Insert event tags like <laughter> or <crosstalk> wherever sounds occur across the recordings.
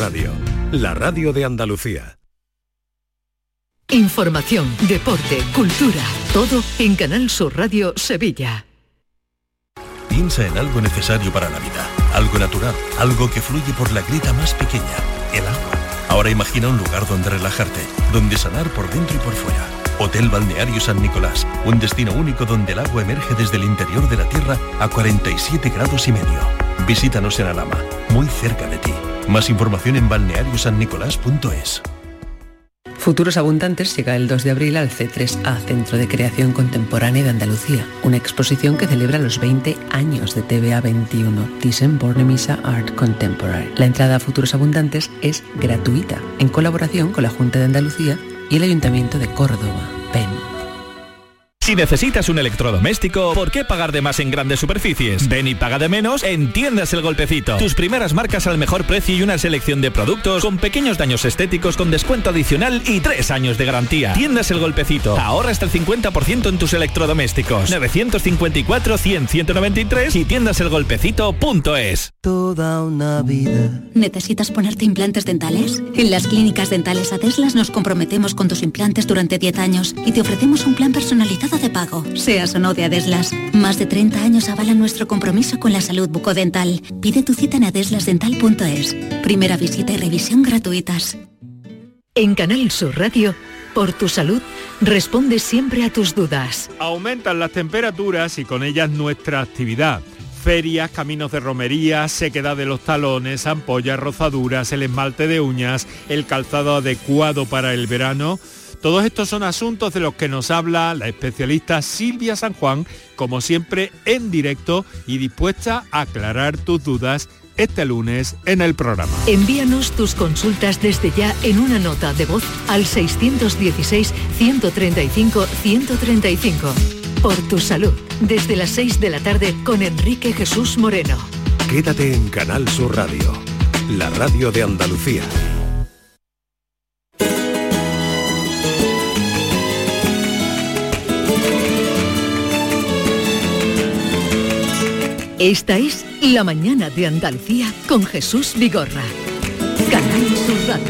Radio, la radio de Andalucía. Información, deporte, cultura, todo en Canal Sur Radio Sevilla. Piensa en algo necesario para la vida, algo natural, algo que fluye por la grita más pequeña, el agua. Ahora imagina un lugar donde relajarte, donde sanar por dentro y por fuera. Hotel Balneario San Nicolás, un destino único donde el agua emerge desde el interior de la tierra a 47 grados y medio. Visítanos en Alama, muy cerca de ti. Más información en balneariosannicolás.es. Futuros Abundantes llega el 2 de abril al C3A, Centro de Creación Contemporánea de Andalucía, una exposición que celebra los 20 años de TVA 21, Thyssen Bornemisza Art Contemporary. La entrada a Futuros Abundantes es gratuita, en colaboración con la Junta de Andalucía y el Ayuntamiento de Córdoba, PEN. Si necesitas un electrodoméstico, ¿por qué pagar de más en grandes superficies? Ven y paga de menos en Tiendas El Golpecito. Tus primeras marcas al mejor precio y una selección de productos con pequeños daños estéticos con descuento adicional y tres años de garantía. Tiendas El Golpecito. Ahorra hasta el 50% en tus electrodomésticos. 954-100-193 y tiendaselgolpecito.es. Toda una vida. ¿Necesitas ponerte implantes dentales? En las clínicas dentales Adeslas nos comprometemos con tus implantes durante 10 años y te ofrecemos un plan personalizado de pago, seas o no de Adeslas. Más de 30 años avalan nuestro compromiso con la salud bucodental. Pide tu cita en adeslasdental.es. Primera visita y revisión gratuitas. En Canal Sur Radio, por tu salud, responde siempre a tus dudas. Aumentan las temperaturas y con ellas nuestra actividad. Ferias, caminos de romería, sequedad de los talones, ampollas, rozaduras, el esmalte de uñas, el calzado adecuado para el verano todos estos son asuntos de los que nos habla la especialista Silvia San Juan, como siempre en directo y dispuesta a aclarar tus dudas este lunes en el programa. Envíanos tus consultas desde ya en una nota de voz al 616-135-135. Por tu salud, desde las 6 de la tarde con Enrique Jesús Moreno. Quédate en Canal Sur Radio, la radio de Andalucía. Esta es La Mañana de Andalucía con Jesús Vigorra. Canal Sur Radio.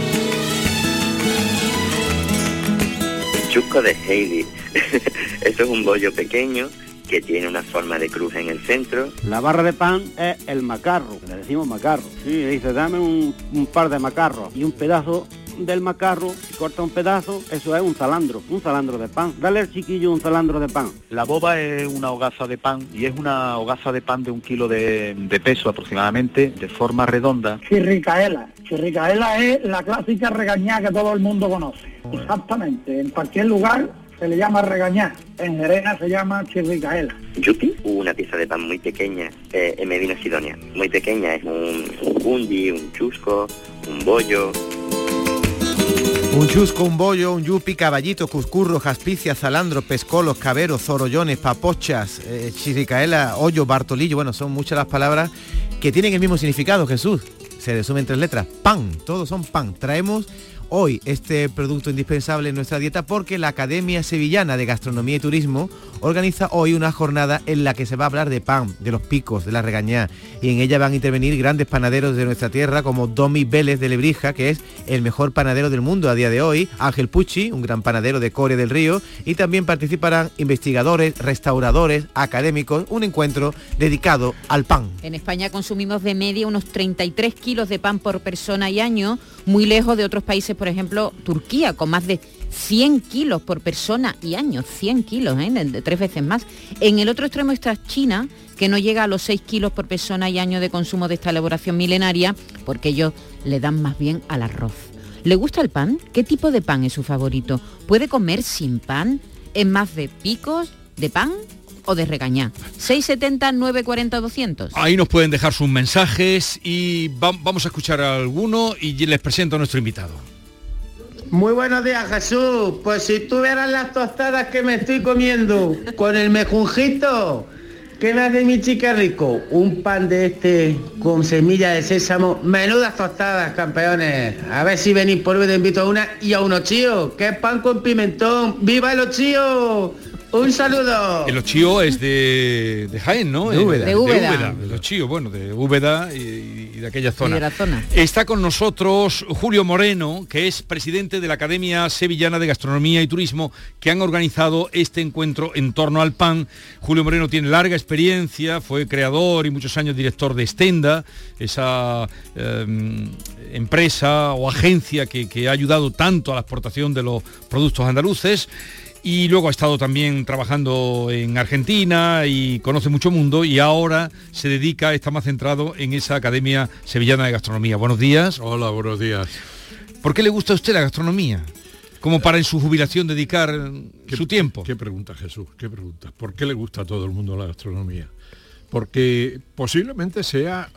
Chusco de Heidi. <laughs> Esto es un bollo pequeño que tiene una forma de cruz en el centro. La barra de pan es el macarro, le decimos macarro. Sí, dice, dame un, un par de macarros y un pedazo del macarro, y corta un pedazo, eso es un zalandro, un zalandro de pan. Dale al chiquillo un zalandro de pan. La boba es una hogaza de pan y es una hogaza de pan de un kilo de, de peso aproximadamente, de forma redonda. Chirricaela. Chirricaela es la clásica regañada que todo el mundo conoce. Exactamente. En cualquier lugar se le llama regañar. En Jerena se llama chirricaela. Yupi, una pieza de pan muy pequeña eh, en Medina Sidonia. Muy pequeña, es un, un bundi, un chusco, un bollo. Un chusco, un bollo, un yupi, caballito, cuscurro, jaspicia, zalandro, pescolos, caberos, zorollones, papochas, eh, chiricaela, hoyo, bartolillo, bueno, son muchas las palabras que tienen el mismo significado, Jesús. Se resumen en tres letras, pan, todos son pan. Traemos hoy este producto indispensable en nuestra dieta porque la Academia Sevillana de Gastronomía y Turismo organiza hoy una jornada en la que se va a hablar de pan, de los picos, de la regañá y en ella van a intervenir grandes panaderos de nuestra tierra como Domi Vélez de Lebrija, que es el mejor panadero del mundo a día de hoy, Ángel Pucci, un gran panadero de Corea del Río y también participarán investigadores, restauradores, académicos, un encuentro dedicado al pan. En España consumimos de media unos 33 kilos de pan por persona y año, muy lejos de otros países por ejemplo, Turquía, con más de 100 kilos por persona y año, 100 kilos, ¿eh? de, de tres veces más. En el otro extremo está China, que no llega a los 6 kilos por persona y año de consumo de esta elaboración milenaria, porque ellos le dan más bien al arroz. ¿Le gusta el pan? ¿Qué tipo de pan es su favorito? ¿Puede comer sin pan? ¿Es más de picos, de pan o de regañar. 670 940 200. Ahí nos pueden dejar sus mensajes y va- vamos a escuchar a alguno y les presento a nuestro invitado. Muy buenos días, Jesús. Pues si tú vieras las tostadas que me estoy comiendo con el mejunjito, ¿qué me hace mi chica rico? Un pan de este con semilla de sésamo. Menudas tostadas, campeones. A ver si venís por hoy, te invito a una y a unos chíos. ¿Qué pan con pimentón? ¡Viva los chíos! Un saludo. El ochío es de, de Jaén, ¿no? De Úbeda. De Úbeda. El ochío, bueno, de Úbeda y, y y de aquella zona. Y de la zona. Está con nosotros Julio Moreno, que es presidente de la Academia Sevillana de Gastronomía y Turismo, que han organizado este encuentro en torno al pan. Julio Moreno tiene larga experiencia, fue creador y muchos años director de Estenda, esa eh, empresa o agencia que, que ha ayudado tanto a la exportación de los productos andaluces y luego ha estado también trabajando en Argentina y conoce mucho mundo y ahora se dedica, está más centrado en esa Academia Sevillana de Gastronomía. Buenos días. Hola, buenos días. ¿Por qué le gusta a usted la gastronomía? Como para en su jubilación dedicar su tiempo. ¿Qué pregunta Jesús? ¿Qué pregunta? ¿Por qué le gusta a todo el mundo la gastronomía? Porque posiblemente sea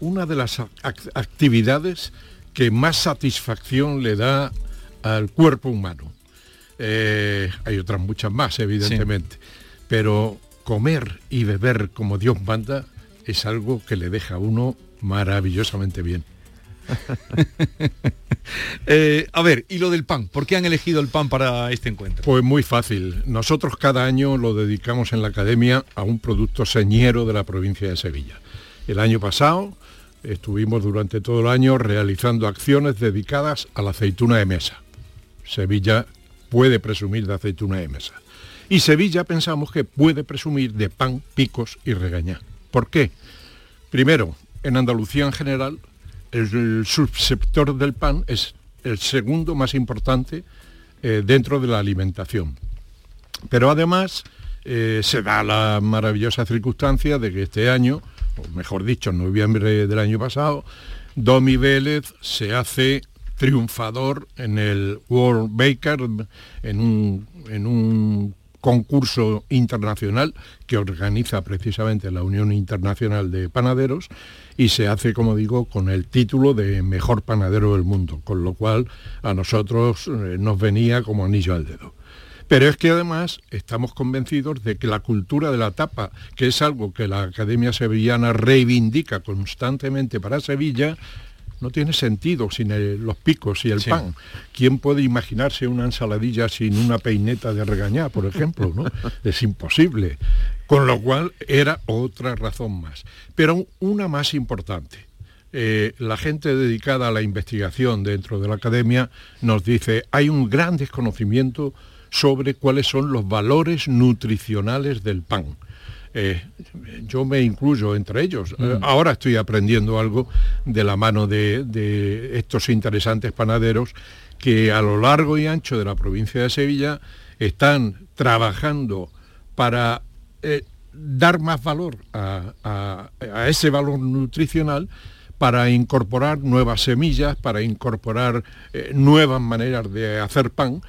una de las actividades que más satisfacción le da al cuerpo humano eh, hay otras muchas más, evidentemente. Pero comer y beber como Dios manda es algo que le deja a uno maravillosamente bien. <laughs> Eh, a ver, y lo del pan, ¿por qué han elegido el pan para este encuentro? Pues muy fácil. Nosotros cada año lo dedicamos en la academia a un producto señero de la provincia de Sevilla. El año pasado estuvimos durante todo el año realizando acciones dedicadas a la aceituna de mesa. Sevilla puede presumir de aceituna de mesa. Y Sevilla pensamos que puede presumir de pan, picos y regañá. ¿Por qué? Primero, en Andalucía en general, el, subsector del pan es el segundo más importante eh, dentro de la alimentación. Pero además eh, se da la maravillosa circunstancia de que este año, o mejor dicho, en noviembre del año pasado, Domi Vélez se hace triunfador en el World Baker, en un, en un concurso internacional que organiza precisamente la Unión Internacional de Panaderos y se hace, como digo, con el título de mejor panadero del mundo, con lo cual a nosotros eh, nos venía como anillo al dedo. Pero es que además estamos convencidos de que la cultura de la tapa, que es algo que la Academia Sevillana reivindica constantemente para Sevilla, no tiene sentido sin los picos y el pan. ¿Quién puede imaginarse una ensaladilla sin una peineta de regañar, por ejemplo? ¿no? <laughs> es imposible. Con lo cual era otra razón más. Pero una más importante. Eh, la gente dedicada a la investigación dentro de la academia nos dice, hay un gran desconocimiento sobre cuáles son los valores nutricionales del pan eh, yo me incluyo entre ellos. Eh, mm. ahora estoy aprendiendo algo de la mano de, estos interesantes panaderos que a lo largo y ancho de la provincia de Sevilla están trabajando para eh, dar más valor a, ese valor nutricional para incorporar nuevas semillas, para incorporar nuevas maneras de hacer pan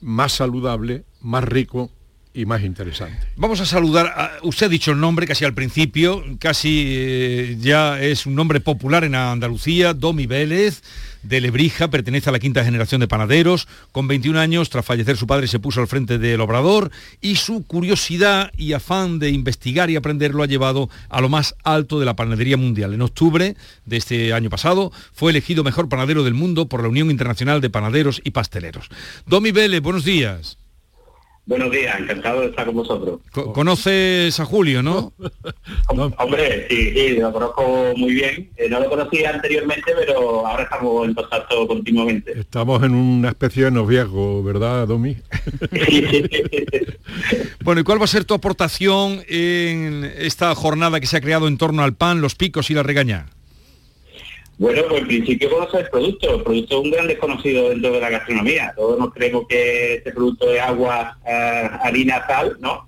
más saludable, más rico y más interesante. Vamos a saludar, usted ha dicho el nombre casi al principio, casi eh, ya es un nombre popular en Andalucía, Domi Vélez, de Lebrija, pertenece a la quinta generación de panaderos, con 21 años, tras fallecer su padre se puso al frente del obrador y su curiosidad y afán de investigar y aprender lo ha llevado a lo más alto de la panadería mundial. En octubre de este año pasado fue elegido mejor panadero del mundo por la Unión Internacional de Panaderos y Pasteleros. Domi Vélez, buenos días. Buenos días, encantado de estar con vosotros. ¿Conoces a Julio, no? <laughs> Hombre, sí, sí, lo conozco muy bien. Eh, no lo conocía anteriormente, pero ahora estamos en contacto continuamente. Estamos en una especie de noviazgo, ¿verdad, Domi? <laughs> bueno, ¿y cuál va a ser tu aportación en esta jornada que se ha creado en torno al pan, los picos y la regaña? Bueno, pues en principio conocer el producto. El producto es un gran desconocido dentro de la gastronomía. Todos nos creemos que este producto es agua, eh, harina, sal, ¿no?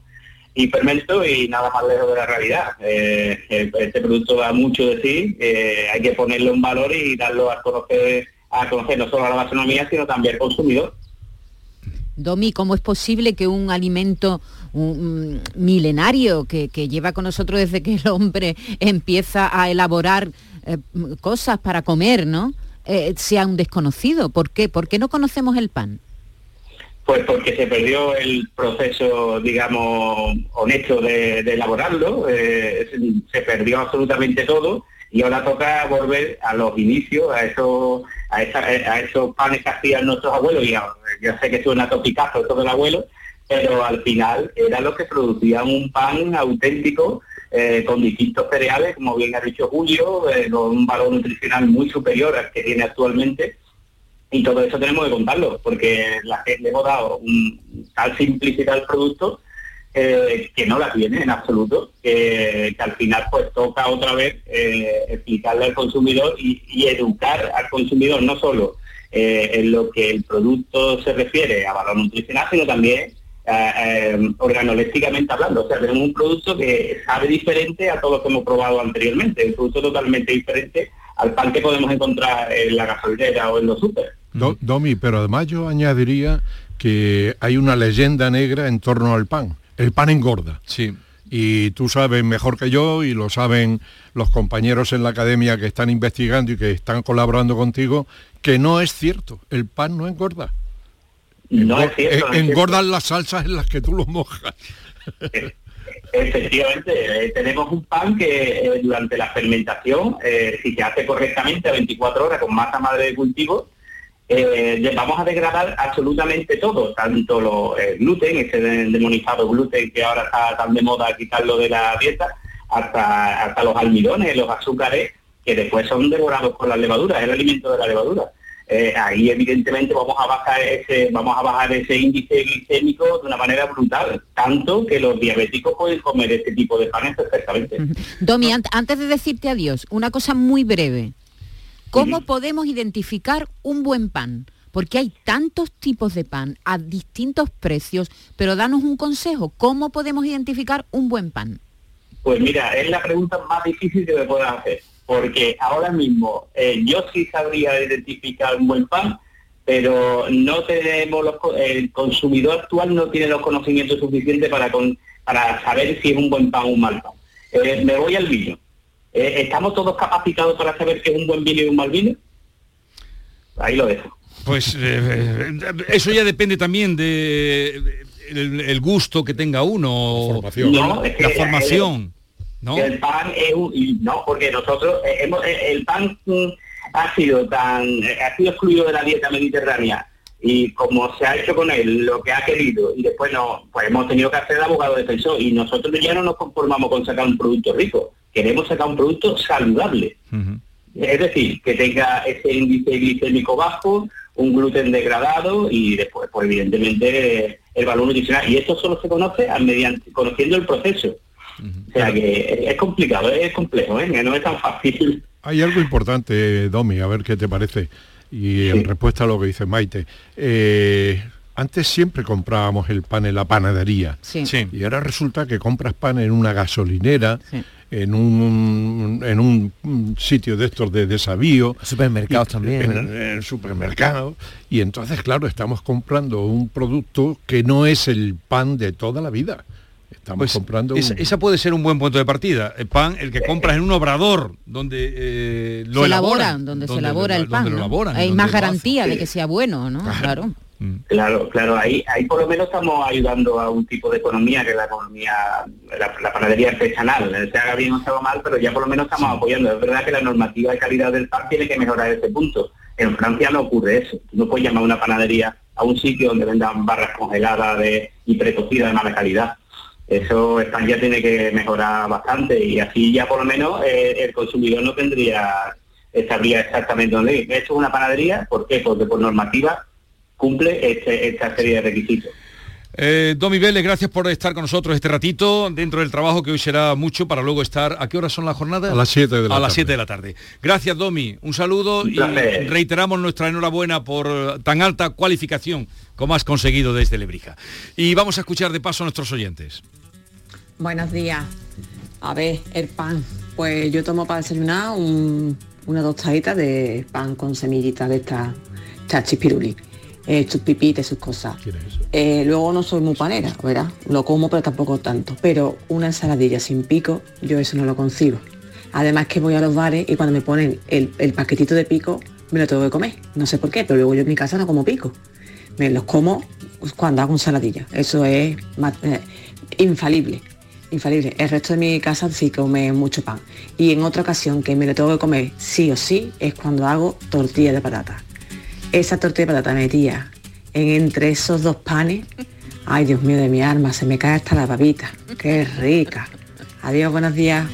Y fermento y nada más lejos de la realidad. Eh, este producto da mucho de sí, eh, hay que ponerlo en valor y darlo a conocer, a conocer no solo a la gastronomía, sino también al consumidor. Domi, ¿cómo es posible que un alimento milenario que lleva con nosotros desde que el hombre <laughs> empieza a elaborar eh, cosas para comer, ¿no? Eh, sea un desconocido. ¿Por qué? ¿Por qué no conocemos el pan? Pues porque se perdió el proceso, digamos, honesto de, elaborarlo, eh, se perdió absolutamente todo y ahora toca volver a los inicios, a esos, a, esos panes que hacían nuestros abuelos, y yo sé que suena topicazo esto del abuelo, pero al final era lo que producía un pan auténtico eh, con distintos cereales, como bien ha dicho Julio, eh, con un valor nutricional muy superior al que tiene actualmente. Y todo eso tenemos que contarlo, porque la, le hemos dado un, tal simplicidad al producto eh, que no la tiene en absoluto, que, al final pues toca otra vez eh, explicarle al consumidor y, educar al consumidor no solo eh, en lo que el producto se refiere a valor nutricional, sino también organolépticamente hablando. O sea, tenemos un producto que sabe diferente a todo lo que hemos probado anteriormente, un producto totalmente diferente al pan que podemos encontrar en la gasolinera o en los super. Domi, pero además yo añadiría que hay una leyenda negra en torno al pan el pan engorda. Sí. Y tú sabes mejor que yo y lo saben los compañeros en la academia que están investigando y que están colaborando contigo, que no es cierto, el pan no engorda. No es cierto. engordan las salsas en las que tú lo mojas. Efectivamente, eh, tenemos un pan que eh, durante la fermentación, eh, si se hace correctamente a 24 horas con masa madre de cultivo, eh, vamos a degradar absolutamente todo, tanto los gluten, ese demonizado gluten que ahora está tan de moda quitarlo de la dieta, hasta, hasta los almidones, los azúcares, que después son devorados por las levaduras, el alimento de la levadura. Eh, ahí evidentemente vamos a bajar ese, vamos a bajar ese índice glicémico de una manera brutal, tanto que los diabéticos pueden comer este tipo de panes perfectamente. Domi, antes de decirte adiós, una cosa muy breve. ¿Cómo podemos identificar un buen pan? Porque hay tantos tipos de pan a distintos precios, pero danos un consejo, ¿cómo podemos identificar un buen pan? Pues mira, es la pregunta más difícil que me puedan hacer, porque ahora mismo eh, yo sí sabría identificar un buen pan, pero no tenemos los, el consumidor actual no tiene los conocimientos suficientes para, para saber si es un buen pan o un mal pan. Eh, me voy al vino. Eh, ¿Estamos todos capacitados para saber qué es un buen vino y un mal vino? Ahí lo dejo. Pues eh, eso ya depende también de el, gusto que tenga uno, la formación. No, la formación. ¿No? El pan es un, no, porque nosotros eh, hemos, el pan mm, ha sido tan ha sido excluido de la dieta mediterránea y como se ha hecho con él lo que ha querido y después no, pues hemos tenido que hacer abogado defensor y nosotros ya no nos conformamos con sacar un producto rico, queremos sacar un producto saludable. Es decir, que tenga ese índice glicémico bajo, un gluten degradado y después, pues evidentemente, el valor nutricional. Y esto solo se conoce mediante, conociendo el proceso. O sea que es complicado, es complejo, ¿eh? no es tan fácil. Hay algo importante, Domi, a ver qué te parece. Y en respuesta a lo que dice Maite, eh, antes siempre comprábamos el pan en la panadería. Y ahora resulta que compras pan en una gasolinera, en, un, en un sitio de estos de desabío. Supermercados también. En, el supermercado. Y entonces, claro, estamos comprando un producto que no es el pan de toda la vida. Estamos pues comprando esa, puede ser un buen punto de partida. El pan, el que compras en un obrador donde eh, lo se elaboran, donde, se elabora el pan. Hay más garantía de que sea bueno, ¿no? Claro. Claro, claro, ahí, ahí por lo menos estamos ayudando a un tipo de economía que es la economía, la, panadería artesanal. Se haga bien o se haga mal, pero ya por lo menos estamos apoyando. Es verdad que la normativa de calidad del pan tiene que mejorar ese punto. En Francia no ocurre eso. no puedes llamar a una panadería a un sitio donde vendan barras congeladas de, y precocidas de mala calidad. Eso España tiene que mejorar bastante y así ya por lo menos eh, el consumidor no tendría, sabría exactamente dónde ir. Esto es una panadería, ¿por qué? Porque por normativa cumple este, esta serie de requisitos. Eh, Domi Vélez, gracias por estar con nosotros este ratito dentro del trabajo que hoy será mucho para luego estar. ¿A qué horas son las jornadas? A las 7 de la A las 7 de la tarde. Gracias, Domi. Un saludo y reiteramos nuestra enhorabuena por tan alta cualificación como has conseguido desde Lebrija. Y vamos a escuchar de paso a nuestros oyentes. Buenos días. A ver, el pan. Pues yo tomo para desayunar una tostadita de pan con semillitas de esta chachispiruli. Eh, sus pipitas, sus cosas. Eh, luego no soy muy panera, ¿verdad? Lo como, pero tampoco tanto. Pero una ensaladilla sin pico, yo eso no lo concibo. Además que voy a los bares y cuando me ponen el, paquetito de pico, me lo tengo que comer. No sé por qué, pero luego yo en mi casa no como pico. Me los como cuando hago ensaladilla. Eso es eh, infalible infalible. El resto de mi casa sí come mucho pan. Y en otra ocasión que me lo tengo que comer sí o sí es cuando hago tortilla de patata. Esa tortilla de patata metía en entre esos dos panes, ay Dios mío de mi alma, se me cae hasta la babita. Qué rica. Adiós, buenos días.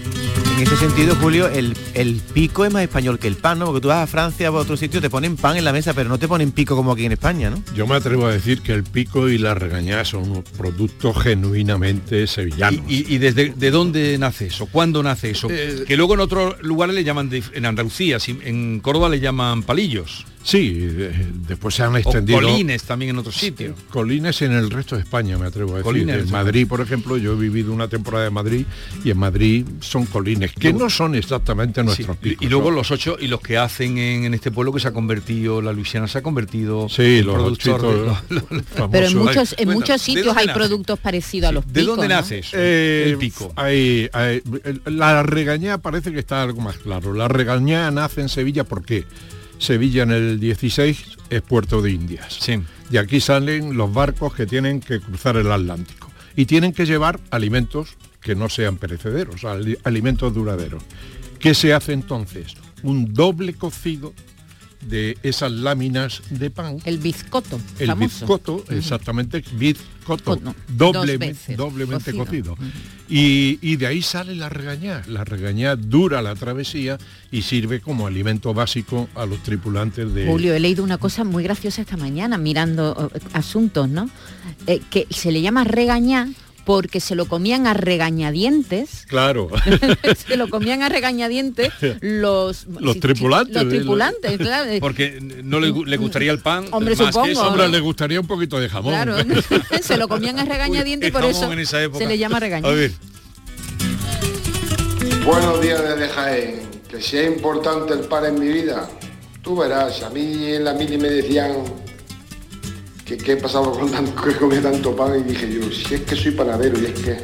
En ese sentido, Julio, el, el pico es más español que el pan, ¿no? Porque tú vas a Francia o a otro sitio, te ponen pan en la mesa, pero no te ponen pico como aquí en España, ¿no? Yo me atrevo a decir que el pico y la regañada son unos productos genuinamente sevillanos. ¿Y, y desde de dónde nace eso? ¿Cuándo nace eso? Eh, que luego en otros lugares le llaman, en Andalucía, si- en Córdoba le llaman palillos. Sí, de- después se han O extendido. colines también en otros sitios. Colines en el resto de España, me atrevo a decir. Colines, en. Madrid, por ejemplo, yo he vivido una temporada en Madrid y en Madrid son colines, que no son exactamente nuestros picos. y luego los ocho y los que hacen en, en este pueblo que se ha convertido, la Luisiana se ha convertido Sí, en los productor de- ochitos. <laughs> Pero en muchos, en Bueno, muchos ¿de sitios dónde hay nace? productos parecidos a los ¿De picos, dónde ¿no? nace eso? Eh, el pico. hay- hay- la regañada parece que está algo más claro. La regañada nace en Sevilla, ¿por qué? Sevilla en el 16 es puerto de Indias. Y aquí salen los barcos que tienen que cruzar el Atlántico. Y tienen que llevar alimentos que no sean perecederos, ali- alimentos duraderos. ¿Qué se hace entonces? Un doble cocido de esas láminas de pan. El bizcoto, El famoso. bizcoto, exactamente, bizcoto, Coto, doble- veces doblemente cocido. cocido. Y, y de ahí sale la regañá. La regañá dura la travesía y sirve como alimento básico a los tripulantes de... Julio, he leído una cosa muy graciosa esta mañana mirando eh, asuntos, ¿no? Eh, que se le llama regañar porque se lo comían a regañadientes Claro. <laughs> se lo comían a regañadientes los Los tripulantes, los tripulantes claro, Porque no le, le gustaría el pan. Hombre, más que supongo, eso. Hombre, le gustaría un poquito de jamón. claro <laughs> <laughs> se lo comían a regañadientes y por eso jamón en esa época. se le llama ver. Buenos días desde Jaén. Que sea importante el pan en mi vida. Tú verás, a mí en la mili me decían que qué pasaba con tanto, que comía tanto pan y dije yo, si es que soy panadero y es que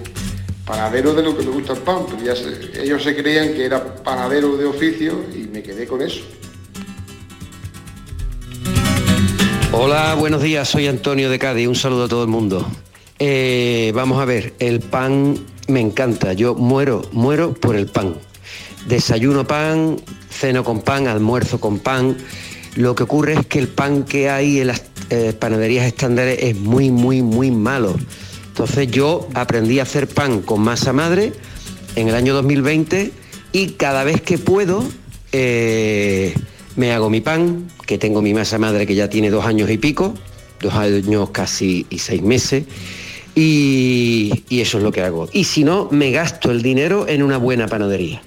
panadero de lo que me gusta el pan, pero ellos se creían que era panadero de oficio y me quedé con eso. Hola, buenos días, soy Antonio de Cádiz, un saludo a todo el mundo. Eh, vamos a ver, el pan me encanta, yo muero, muero por el pan. Desayuno pan, ceno con pan, almuerzo con pan. Lo que ocurre es que el pan que hay en las eh, panaderías estándares es muy, muy, muy malo. Entonces yo aprendí a hacer pan con masa madre en el año 2020 y cada vez que puedo eh, me hago mi pan, que tengo mi masa madre que ya tiene dos años y pico, dos años casi y seis meses, y, y eso es lo que hago. Y si no, me gasto el dinero en una buena panadería.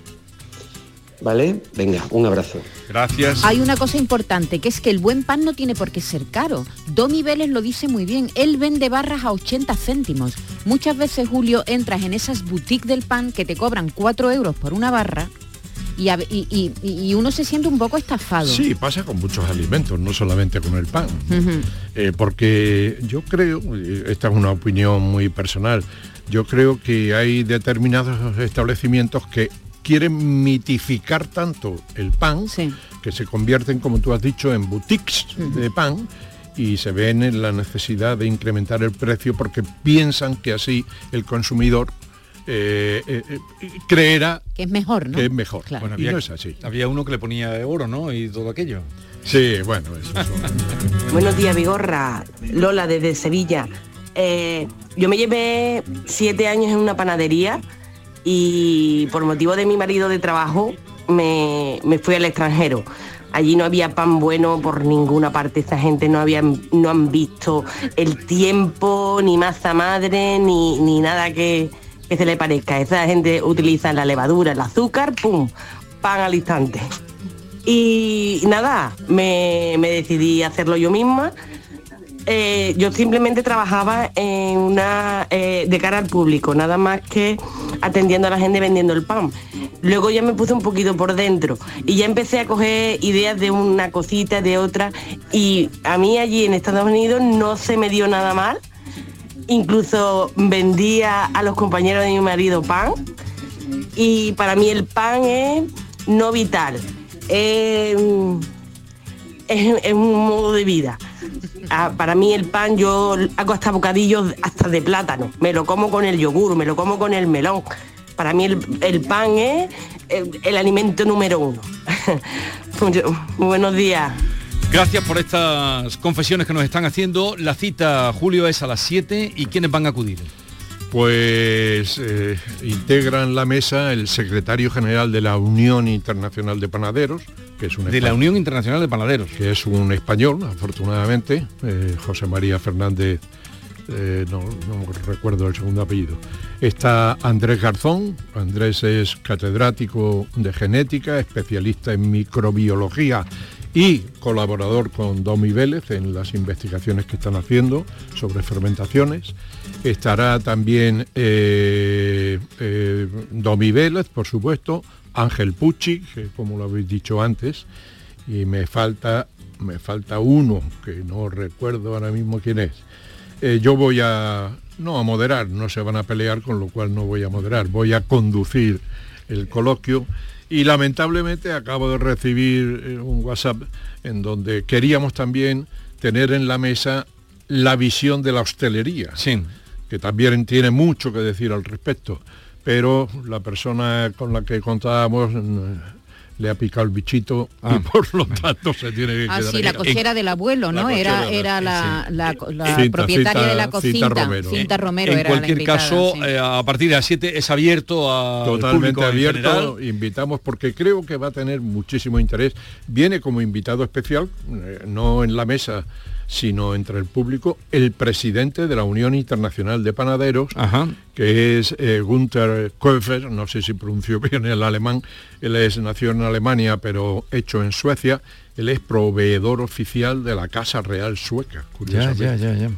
¿Vale? Venga, un abrazo. Gracias. Hay una cosa importante, que es que el buen pan no tiene por qué ser caro. Domi Vélez lo dice muy bien, él vende barras a 80 céntimos. Muchas veces, Julio, entras en esas boutiques del pan que te cobran 4 euros por una barra y, a- y- y- y uno se siente un poco estafado. Sí, pasa con muchos alimentos, no solamente con el pan. Eh, porque yo creo, eh, esta es una opinión muy personal, yo creo que hay determinados establecimientos que quieren mitificar tanto el pan que se convierten, como tú has dicho, en boutiques de pan y se ven en la necesidad de incrementar el precio porque piensan que así el consumidor eh, eh, eh, creerá Que es mejor, ¿no? que es mejor. Bueno, y había, no es así. había uno que le ponía oro, ¿no? Y todo aquello. Sí, bueno, eso son- <laughs> Buenos días, Vigorra. Lola, desde Sevilla. Eh, yo me llevé siete años en una panadería y por motivo de mi marido de trabajo me, me fui al extranjero. Allí no había pan bueno por ninguna parte. Esta gente no, había, no han visto el tiempo, ni masa madre, ni, ni nada que, que se le parezca. Esa gente utiliza la levadura, el azúcar, ¡pum! Pan al instante. Y nada, me, me decidí a hacerlo yo misma. Eh, yo simplemente trabajaba en una eh, de cara al público, nada más que atendiendo a la gente vendiendo el pan. Luego ya me puse un poquito por dentro y ya empecé a coger ideas de una cosita, de otra. Y a mí allí en Estados Unidos no se me dio nada mal. Incluso vendía a los compañeros de mi marido pan. Y para mí el pan es no vital. Es- es un modo de vida. Ah, para mí el pan yo hago hasta bocadillos hasta de plátano. Me lo como con el yogur, me lo como con el melón. Para mí el, el pan es el, alimento número uno. <laughs> Mucho- buenos días. Gracias por estas confesiones que nos están haciendo. La cita, Julio, es a las 7 y ¿quiénes van a acudir? Pues eh, integran la mesa el secretario general de la Unión Internacional de Panaderos, que es un De la Unión Internacional de Panaderos. que es un español, afortunadamente, eh, José María Fernández, eh, no, no recuerdo el segundo apellido. Está Andrés Garzón, Andrés es catedrático de genética, especialista en microbiología y colaborador con Domi Vélez en las investigaciones que están haciendo sobre fermentaciones. Estará también eh, eh, Domi Vélez, por supuesto, Ángel Pucci, que como lo habéis dicho antes, y me falta, me falta uno, que no recuerdo ahora mismo quién es. Eh, yo voy a, no a moderar, no se van a pelear, con lo cual no voy a moderar, voy a conducir el coloquio y lamentablemente acabo de recibir eh, un WhatsApp en donde queríamos también tener en la mesa la visión de la hostelería, que también tiene mucho que decir al respecto, pero la persona con la que contábamos le ha picado el bichito y por lo tanto se tiene que Ah, quedar sí, la cochera del abuelo, ¿no? Era, era la, la- la Cinta, propietaria Cinta- de la Cinta cocina. Romero. Cinta Romero en era la cualquier invitada, caso, sí. eh, a partir de las 7 es abierto a Totalmente abierto, invitamos porque creo que va a tener muchísimo interés. Viene como invitado especial, eh, no en la mesa, sino entre el público, el presidente de la Unión Internacional de Panaderos, que es eh, Gunther Köfer, no sé si pronunció <laughs> bien el alemán, él es nació en Alemania pero hecho en Suecia, él es proveedor oficial de la Casa Real Sueca, curiosamente. ya, ya, ya.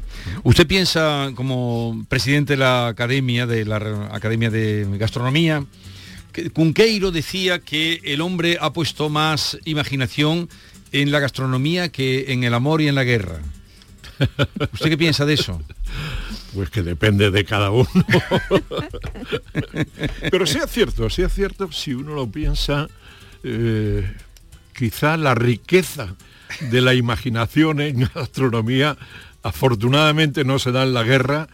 ¿Usted piensa como presidente de la Academia, de la Academia de Gastronomía, que Cunqueiro decía que el hombre ha puesto más imaginación en la gastronomía que en el amor y en la guerra? <laughs> ¿Usted qué piensa de eso? Pues que depende de cada uno. <laughs> Pero sí es cierto, sí es cierto, si uno lo piensa, eh, quizá la riqueza de la imaginación en <laughs> gastronomía afortunadamente no se da en la guerra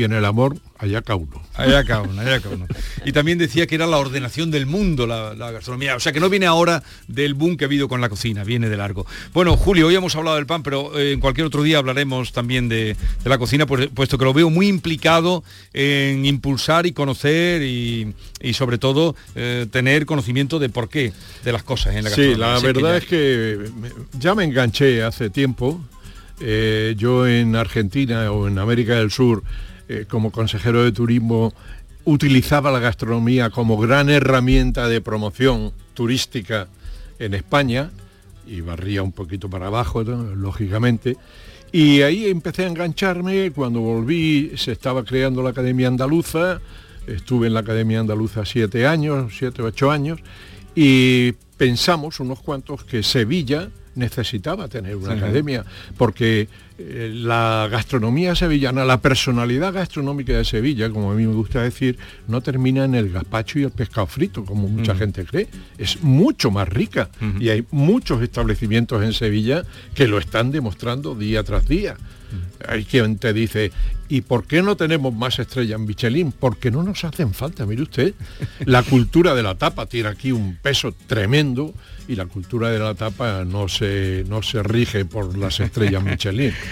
y en el amor allá cada uno. Allá cada uno, allá cada uno. Y también decía que era la ordenación del mundo la, la gastronomía. O sea, que no viene ahora del boom que ha habido con la cocina, viene de largo. Bueno, Julio, hoy hemos hablado del pan, pero eh, en cualquier otro día hablaremos también de, de la cocina, pues- puesto que lo veo muy implicado en impulsar y conocer y, y sobre todo eh, tener conocimiento de por qué de las cosas en la Sí, gastronomía. la Así que verdad ya- es que ya me enganché hace tiempo. Eh, yo en Argentina o en América del Sur, eh, como consejero de turismo, utilizaba la gastronomía como gran herramienta de promoción turística en España y barría un poquito para abajo, ¿no? lógicamente. Y ahí empecé a engancharme, cuando volví se estaba creando la Academia Andaluza, estuve en la Academia Andaluza siete años, siete, ocho años, y pensamos unos cuantos que Sevilla necesitaba tener una academia, porque la gastronomía sevillana, la personalidad gastronómica de Sevilla, como a mí me gusta decir, no termina en el gazpacho y el pescado frito, como mucha gente cree. Es mucho más rica y hay muchos establecimientos en Sevilla que lo están demostrando día tras día. Hay quien te dice, ¿y por qué no tenemos más estrellas en Michelin? Porque no nos hacen falta, mire usted. La cultura de la tapa tiene aquí un peso tremendo y la cultura de la tapa no se, no se rige por las estrellas Michelin. <laughs>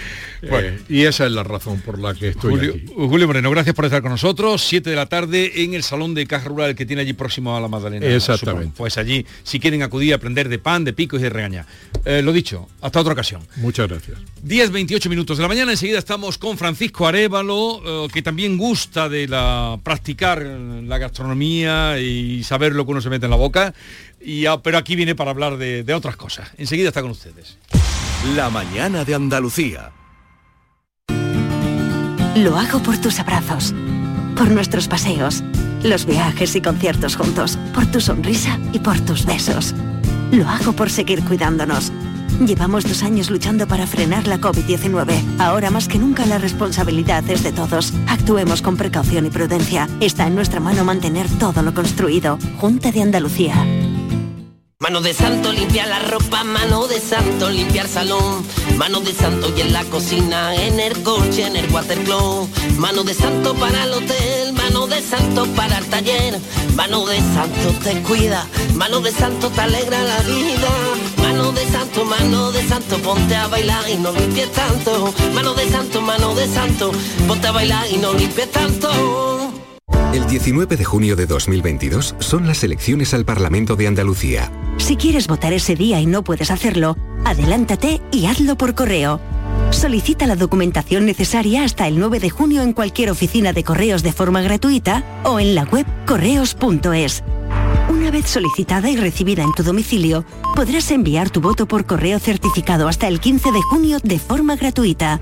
Bueno. Eh, y esa es la razón por la que estoy Julio, aquí. Julio Moreno, gracias por estar con nosotros. 7 de la tarde en el Salón de Caja Rural que tiene allí próximo a la Magdalena. Exactamente. Pues allí, si quieren acudir a aprender de pan, de picos y de regaña. Eh, lo dicho, hasta otra ocasión. Muchas gracias. 10, 28 minutos de la mañana. Enseguida estamos con Francisco Arevalo, eh, que también gusta de la practicar la gastronomía y saber lo que uno se mete en la boca. Y, ah, pero aquí viene para hablar de, de otras cosas. Enseguida está con ustedes. La mañana de Andalucía. Lo hago por tus abrazos, por nuestros paseos, los viajes y conciertos juntos, por tu sonrisa y por tus besos. Lo hago por seguir cuidándonos. Llevamos dos años luchando para frenar la COVID-19. Ahora más que nunca la responsabilidad es de todos. Actuemos con precaución y prudencia. Está en nuestra mano mantener todo lo construido. Junta de Andalucía. Mano de santo limpiar la ropa, mano de santo limpiar salón, mano de santo y en la cocina, en el coche, en el watercloak, mano de santo para el hotel, mano de santo para el taller, mano de santo te cuida, mano de santo te alegra la vida, mano de santo, mano de santo, ponte a bailar y no limpies tanto. Mano de santo, mano de santo, ponte a bailar y no limpies tanto. El 19 de junio de 2022 son las elecciones al Parlamento de Andalucía. Si quieres votar ese día y no puedes hacerlo, adelántate y hazlo por correo. Solicita la documentación necesaria hasta el 9 de junio en cualquier oficina de correos de forma gratuita o en la web correos.es. Una vez solicitada y recibida en tu domicilio, podrás enviar tu voto por correo certificado hasta el 15 de junio de forma gratuita.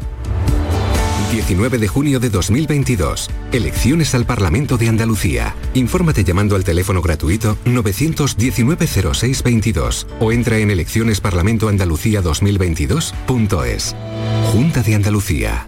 19 de junio de 2022. Elecciones al Parlamento de Andalucía. Infórmate llamando al teléfono gratuito 919-0622 o entra en eleccionesparlamentoandalucía2022.es. Junta de Andalucía.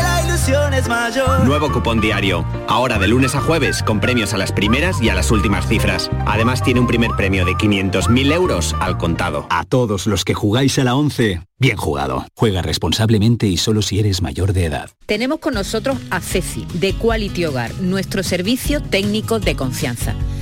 la ilusión es mayor. Nuevo cupón diario. Ahora de lunes a jueves con premios a las primeras y a las últimas cifras. Además tiene un primer premio de 500.000 euros al contado. A todos los que jugáis a la 11, bien jugado. Juega responsablemente y solo si eres mayor de edad. Tenemos con nosotros a Ceci, de Quality Hogar, nuestro servicio técnico de confianza.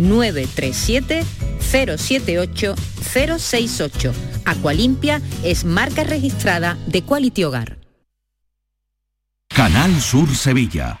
937 078 068. Aqualimpia es marca registrada de Quality Hogar. Canal Sur Sevilla.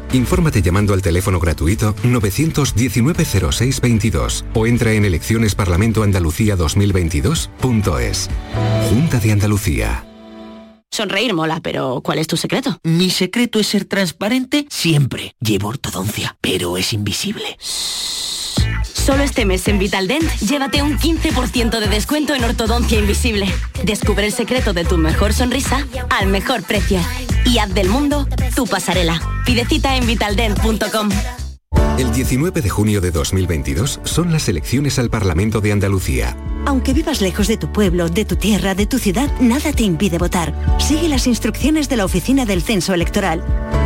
Infórmate llamando al teléfono gratuito 919-0622 o entra en eleccionesparlamentoandalucía 2022.es. Junta de Andalucía. Sonreír mola, pero ¿cuál es tu secreto? Mi secreto es ser transparente siempre. Llevo ortodoncia, pero es invisible. Solo este mes en Vitaldent, llévate un 15% de descuento en ortodoncia invisible. Descubre el secreto de tu mejor sonrisa al mejor precio. Y haz del mundo tu pasarela. Pide cita en vitaldent.com. El 19 de junio de 2022 son las elecciones al Parlamento de Andalucía. Aunque vivas lejos de tu pueblo, de tu tierra, de tu ciudad, nada te impide votar. Sigue las instrucciones de la Oficina del Censo Electoral.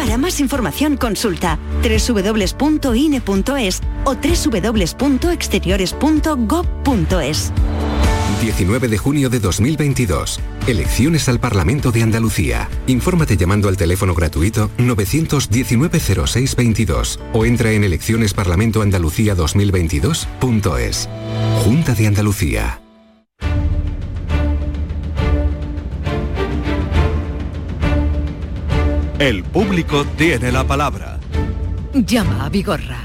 Para más información consulta www.ine.es o www.exteriores.gov.es. 19 de junio de 2022. Elecciones al Parlamento de Andalucía. Infórmate llamando al teléfono gratuito 919-0622 o entra en eleccionesparlamentoandalucía 2022.es. Junta de Andalucía. El público tiene la palabra. Llama a Vigorra.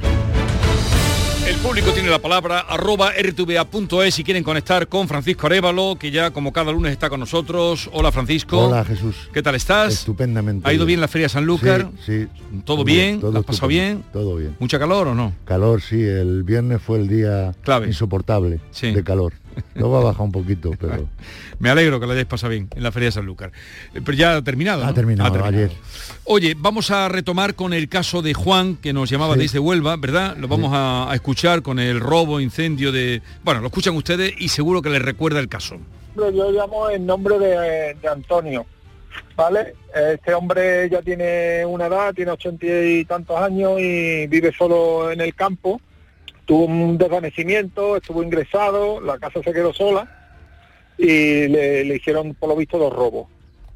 El público tiene la palabra arroba rtva.es si quieren conectar con Francisco Arevalo, que ya como cada lunes está con nosotros. Hola Francisco. Hola Jesús. ¿Qué tal estás? Estupendamente. ¿Ha ido bien la Feria Sanlúcar? Sí, sí. ¿Todo bien? ¿Lo has pasado bien? Todo bien. ¿Mucha calor o no? Calor, sí. El viernes fue el día Clave. insoportable de calor. Luego ha bajado un poquito, pero... <laughs> Me alegro que lo hayáis pasado bien en la Feria de Sanlúcar. Eh, Pero ya ha terminado, ¿no? Ha terminado, ayer. Oye, vamos a retomar con el caso de Juan, que nos llamaba Sí. desde Huelva, ¿verdad? Lo vamos a, a escuchar con el robo, incendio de... Bueno, lo escuchan ustedes y seguro que les recuerda el caso. Yo llamo en nombre de, de Antonio, ¿vale? Este hombre ya tiene una edad, tiene ochenta y tantos años y vive solo en el campo. Tuvo un desvanecimiento, estuvo ingresado, la casa se quedó sola y le, hicieron por lo visto dos robos.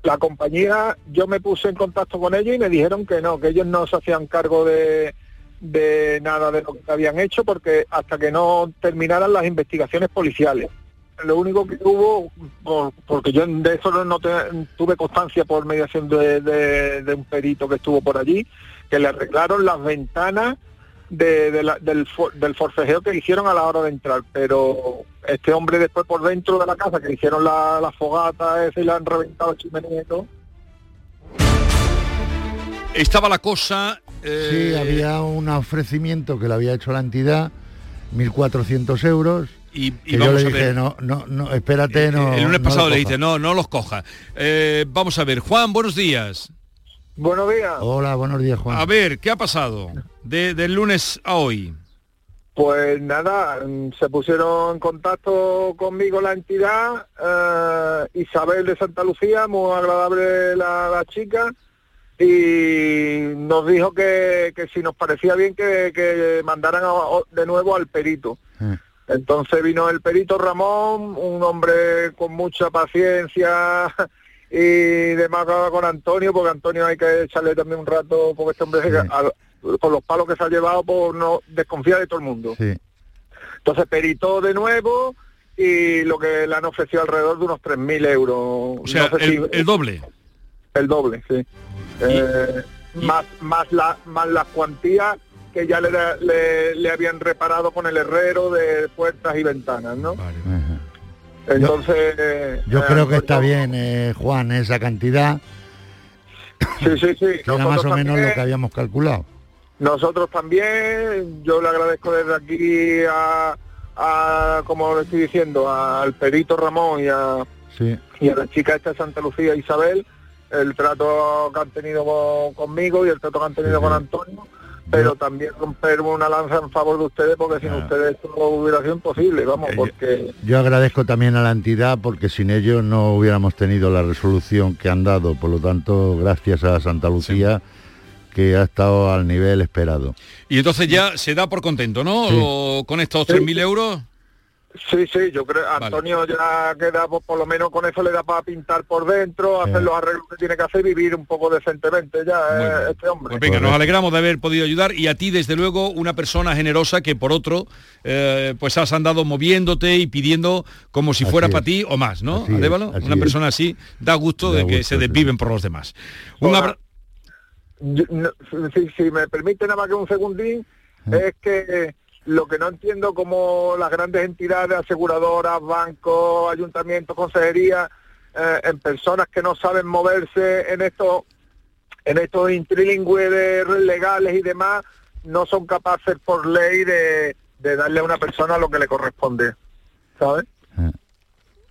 La compañía, yo me puse en contacto con ellos y me dijeron que no, que ellos no se hacían cargo de, de nada de lo que habían hecho porque hasta que no terminaran las investigaciones policiales. Lo único que hubo, por- porque yo de eso no, tuve constancia por mediación de, de- de un perito que estuvo por allí, que le arreglaron las ventanas de- de la- del, for- del forcejeo que hicieron a la hora de entrar, pero este hombre después por dentro de la casa que hicieron la, la fogata esa y le han reventado el chimenea y todo, Estaba la cosa... Sí, eh, había un ofrecimiento que le había hecho la entidad, 1.400 euros. Y, yo le a dije, ver. no, no, no, espérate, no. el lunes no pasado le cojas". dice, no, no los coja. Eh, vamos a ver, Juan, buenos días. Buenos días. Hola, buenos días, Juan. A ver, ¿qué ha pasado de, del lunes a hoy? Pues nada, mm, se pusieron en contacto conmigo la entidad, eh, Isabel de Santa Lucía, muy agradable la, la chica, y nos dijo que, que si nos parecía bien que, que mandaran a- de nuevo al perito. Entonces vino el perito Ramón, un hombre con mucha paciencia y demás con Antonio, porque Antonio hay que echarle también un rato, porque este hombre con los palos que se ha llevado, pues no desconfía de todo el mundo. Sí. Entonces peritó de nuevo y lo que le han ofrecido alrededor de unos 3.000 euros. O sea, No sé el, si- el doble. el doble, sí. Eh, Más, más, la, más las cuantías que ya le, le, le habían reparado con el herrero de puertas y ventanas, ¿no? Entonces... eh, Yo eh, creo que pues está bien, eh, Juan, esa cantidad. Sí, sí, sí. Que era más o menos lo que habíamos calculado. Nosotros también, yo le agradezco desde aquí a, a, como le estoy diciendo, al perito Ramón y a, Sí. y a la chica esta de Santa Lucía Isabel, el trato que han tenido con- conmigo y el trato que han tenido con Antonio, pero también romper una lanza en favor de ustedes porque sin ustedes esto no hubiera sido imposible, vamos, porque Yo agradezco también a la entidad porque sin ellos no hubiéramos tenido la resolución que han dado. Por lo tanto, gracias a Santa Lucía, que ha estado al nivel esperado. Y entonces ya se da por contento, ¿no? Sí. O con estos 3.000 euros. Sí, sí, yo creo, Antonio ya queda, por, por lo menos con eso le da para pintar por dentro, hacer los arreglos que tiene que hacer, vivir un poco decentemente ya eh, este hombre. Pues venga, nos alegramos de haber podido ayudar y a ti, desde luego, una persona generosa que por otro, eh, pues has andado moviéndote y pidiendo como si fuera para ti o más, ¿no? Así una es. persona así da gusto Da de que gusto, se sí. desviven por los demás. Un Hola. Yo- no, si, si me permite nada más que un segundín, es que lo que no entiendo como las grandes entidades, aseguradoras, bancos, ayuntamientos, consejerías, eh, en personas que no saben moverse en estos en estos intrilingües legales y demás, no son capaces por ley de, de darle a una persona lo que le corresponde, ¿sabes?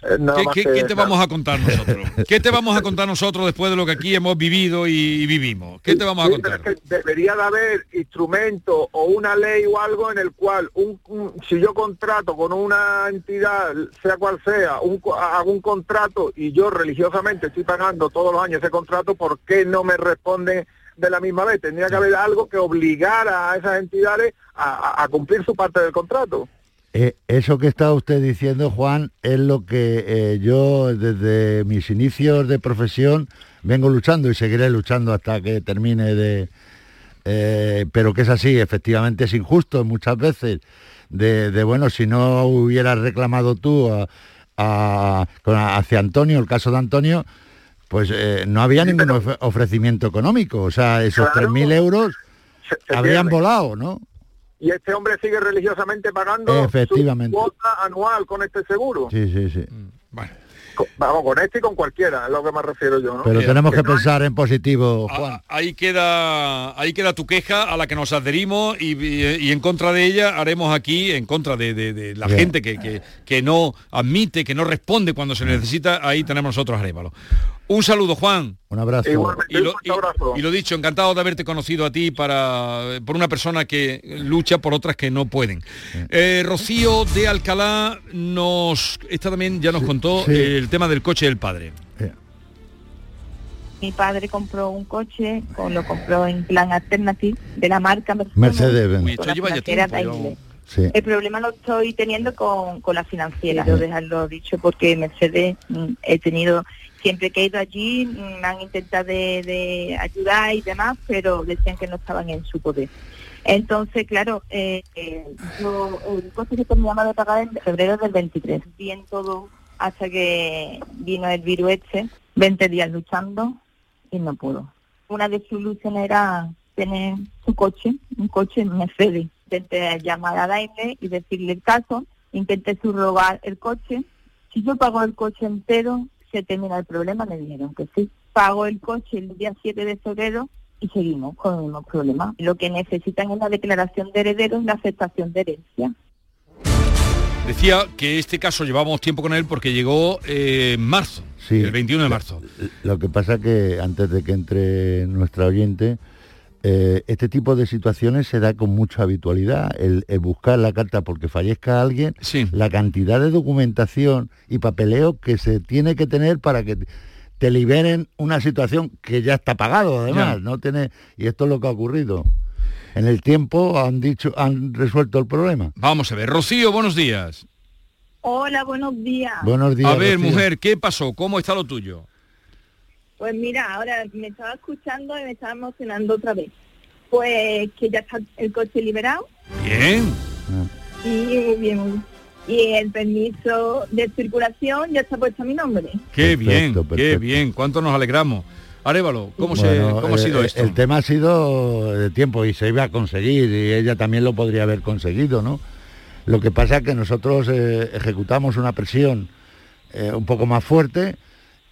Eh, ¿Qué, más qué- que- qué te vamos a contar nosotros? ¿Qué te vamos a contar nosotros después de lo que aquí hemos vivido y, vivimos? ¿Qué te vamos a contar? pero es que debería de haber instrumento o una ley o algo en el cual un, un- si yo contrato con una entidad, sea cual sea, un, hago un contrato y yo religiosamente estoy pagando todos los años ese contrato, ¿por qué no me responden de la misma vez? Tendría que haber algo que obligara a esas entidades a, a- a cumplir su parte del contrato. Eh, eso que está usted diciendo, Juan, es lo que eh, yo desde mis inicios de profesión vengo luchando y seguiré luchando hasta que termine de... eh, pero que es así, efectivamente es injusto muchas veces. De, de, bueno, si no hubieras reclamado tú a- hacia Antonio, el caso de Antonio, pues no había ningún of- ofrecimiento económico. O sea, esos Claro. 3.000 euros se habrían pierde. volado, ¿no? Y este hombre sigue religiosamente pagando Efectivamente. su cuota anual con este seguro. Sí, sí, sí. Co- Vamos, con este y con cualquiera, es lo que me refiero yo, ¿no? Pero tenemos que no hay- pensar en positivo, Ah, Juan. Ahí queda, ahí queda tu queja a la que nos adherimos y, y- y en contra de ella haremos aquí, en contra de, de- de la Bien. gente que, que- que no admite, que no responde cuando se necesita, ahí tenemos nosotros Arévalo. Un saludo, Juan. Un abrazo. Igualmente, Y lo, un fuerte abrazo. y lo dicho, encantado de haberte conocido a ti para por una persona que lucha por otras que no pueden. Eh, Rocío de Alcalá nos esta también ya nos contó sí. el tema del coche del padre. Mi padre compró un coche, lo compró en plan alternative de la marca Mercedes. Daimler. Sí. El problema lo estoy teniendo con, con la financiera, quiero dejarlo dicho porque Mercedes mm, he tenido, siempre que he ido allí mm, me han intentado de, ayudar y demás, pero decían que no estaban en su poder. Entonces, claro, eh, eh, yo, el coche que terminaba de pagar en febrero del 23, bien todo hasta que vino el virus este, 20 días luchando y no pudo. Una de sus soluciones era tener su coche, un coche Mercedes. Intenté llamar a Daimler y decirle el caso, intenté subrogar el coche. Si yo pago el coche entero, se termina el problema, me dijeron que sí. Pago el coche el día 7 de febrero y seguimos con el mismo problema. Lo que necesitan es la declaración de herederos, la aceptación de herencia. Decía que este caso llevábamos tiempo con él porque llegó eh, en marzo, Sí. el 21 de marzo. Lo que pasa que antes de que entre nuestra oyente, eh, este tipo de situaciones se da con mucha habitualidad. El, el buscar la carta porque fallezca alguien, la cantidad de documentación y papeleo que se tiene que tener para que te liberen una situación que ya está pagado, además, Ya. no tiene y esto es lo que ha ocurrido. En el tiempo han dicho, han resuelto el problema. Vamos a ver, Rocío, buenos días. Hola, buenos días. Buenos días. a ver, Rocío. mujer, ¿qué pasó? ¿Cómo está lo tuyo? Pues mira, ahora me estaba escuchando y me estaba emocionando otra vez. Pues que ya está el coche liberado Bien. y muy bien. Y el permiso de circulación ya está puesto a mi nombre. Qué bien, Perfecto, qué bien. ¿Cuánto nos alegramos? Arévalo, ¿cómo, se, ¿cómo ha eh, sido eh, esto? El tema ha sido de tiempo y se iba a conseguir y ella también lo podría haber conseguido, ¿no? Lo que pasa es que nosotros eh, ejecutamos una presión eh, un poco más fuerte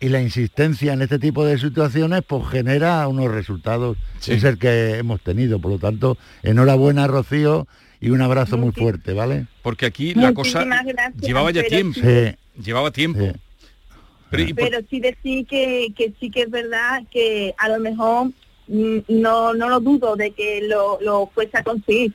y la insistencia en este tipo de situaciones pues genera unos resultados. Sí. Es el que hemos tenido. Por lo tanto, enhorabuena Rocío y un abrazo muy fuerte, ¿vale? Porque aquí la cosa gracias, llevaba ya tiempo. sí. Llevaba tiempo. Pero, ¿y por- Pero sí decir que, que sí que es verdad que a lo mejor mm, no, no lo dudo de que lo, lo fuese a conseguir.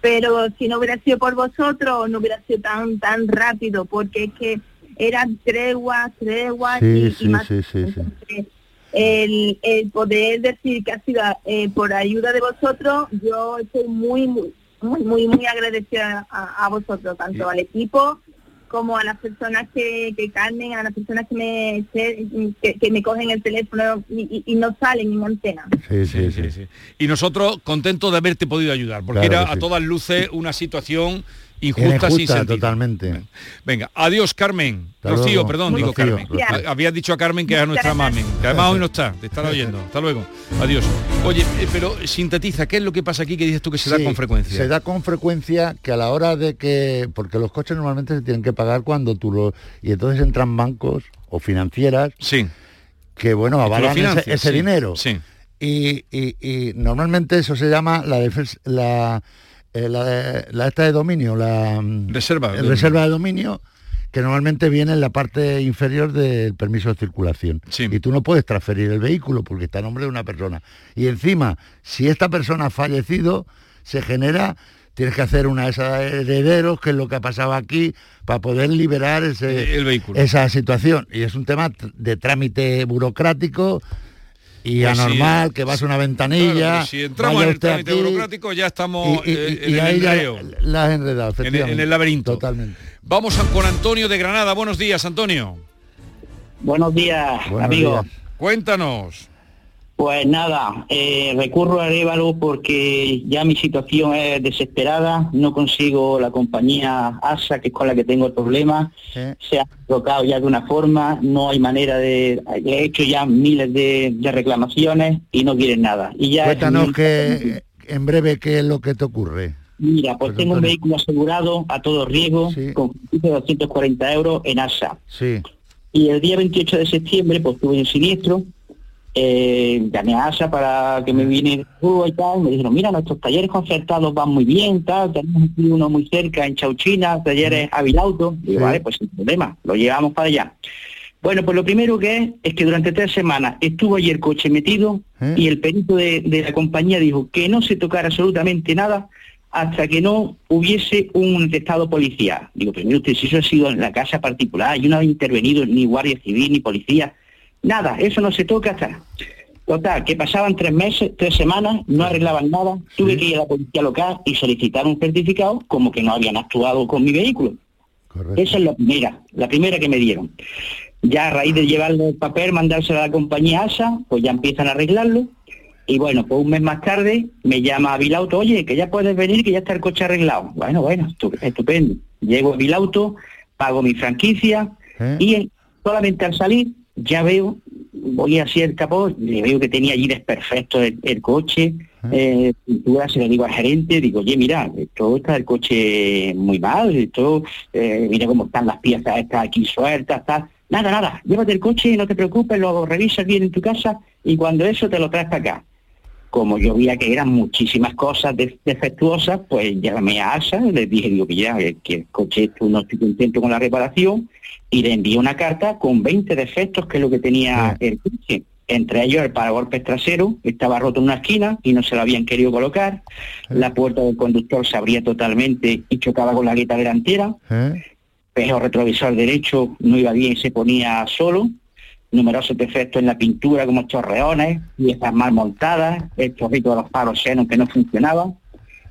Pero si no hubiera sido por vosotros, no hubiera sido tan tan rápido, porque es que eran treguas, treguas Sí, y, más sí, sí, sí. el, el poder decir que ha sido eh, por ayuda de vosotros, yo estoy muy, muy, muy, muy, muy agradecida a, a vosotros, tanto al equipo como a las personas que, que calmen, a las personas que me, que, que me cogen el teléfono y, y- y no salen en antena. Sí, sí, sí. Y nosotros contentos de haberte podido ayudar, porque Claro era a todas luces una situación injusta, sin Injusta, sentido. totalmente. Venga, adiós Carmen. Hasta Rocío, luego. perdón, digo Rocío, Carmen. Rocío. Habías dicho a Carmen que es a nuestra gracias. que además hoy no está, te estará oyendo. Hasta luego. Adiós. Oye, eh, pero sintetiza, ¿qué es lo que pasa aquí que dices tú que se da con frecuencia? Se da con frecuencia que a la hora de que, porque los coches normalmente se tienen que pagar cuando tú lo, y entonces entran bancos o financieras, sí. que bueno, avalan ese, financias, ese sí, dinero. sí. Y, y- y normalmente eso se llama la defensa, la, eh, la, la esta de dominio, la mm, reserva, eh, de- reserva de dominio, que normalmente viene en la parte inferior del permiso de circulación. Y tú no puedes transferir el vehículo porque está a nombre de una persona. Y encima, si esta persona ha fallecido, se genera, tienes que hacer una de esas herederos, que es lo que ha pasado aquí, para poder liberar ese, El vehículo. esa situación. Y es un tema de trámite burocrático y Pues sí. anormal, que vas a una ventanilla. Claro, si entramos vaya en el trámite aquí, burocrático ya estamos y, y- eh, y en el la enredado, en el- en efectivamente. el laberinto. Totalmente. Vamos a- con Antonio de Granada. Buenos días, Antonio. Buenos días, amigos. Cuéntanos. Pues nada, eh, recurro a Révalo porque ya mi situación es desesperada, no consigo la compañía ASA, que es con la que tengo el problema, se ha tocado ya de una forma, no hay manera de... He hecho ya miles de, de reclamaciones y no quieren nada. Y ya Cuéntanos que en breve qué es lo que te ocurre. Mira, pues tengo un vehículo asegurado a todo riesgo con de 240 euros en ASA. Sí. Y el día 28 de septiembre, pues tuve un siniestro, eh, llamé a para que me viniera de Cuba y tal, me dijeron, mira, nuestros talleres concertados van muy bien, tal, tenemos aquí uno muy cerca en Chauchina, talleres Avilauto, digo, Sí. vale, pues sin problema, lo llevamos para allá. Bueno, pues lo primero que es, es que durante tres semanas estuvo allí el coche metido y el perito de, de la compañía dijo que no se tocara absolutamente nada hasta que no hubiese un estado policial. Digo, pero mire usted, si eso ha sido en la casa particular, yo no he intervenido ni guardia civil ni policía, nada, eso no se toca hasta. Total, que pasaban tres meses, tres semanas, no arreglaban nada, tuve que ir a la policía local y solicitar un certificado como que no habían actuado con mi vehículo. Esa es la primera, la primera que me dieron. Ya a raíz de llevarle el papel, mandárselo a la compañía ASA, pues ya empiezan a arreglarlo. Y bueno, pues un mes más tarde me llama Vilauto, oye, que ya puedes venir, que ya está el coche arreglado. Bueno, bueno, estu- estupendo. Llego a Vilauto, pago mi franquicia y en- solamente al salir ya veo, voy así el capó, le veo que tenía allí desperfecto el, el coche, eh, pintura, se lo digo al gerente, digo, oye, mira, esto está el coche muy mal, esto, eh, mira cómo están las piezas estas aquí sueltas, tal. Nada, nada, llévate el coche, no te preocupes, lo revisas bien en tu casa y cuando eso te lo traes para acá. Como yo veía que eran muchísimas cosas de- defectuosas, pues llamé a ASA, les dije, digo que ya, que el coche tú no estoy contento con la reparación, y le envié una carta con 20 defectos que es lo que tenía el coche. Entre ellos el paragolpes trasero, estaba roto en una esquina y no se lo habían querido colocar. La puerta del conductor se abría totalmente y chocaba con la aleta delantera. Espejo retrovisor derecho no iba bien y se ponía solo. Numerosos defectos en la pintura como chorreones, piezas mal montadas, el chorrito de los faros Xenon que no funcionaba.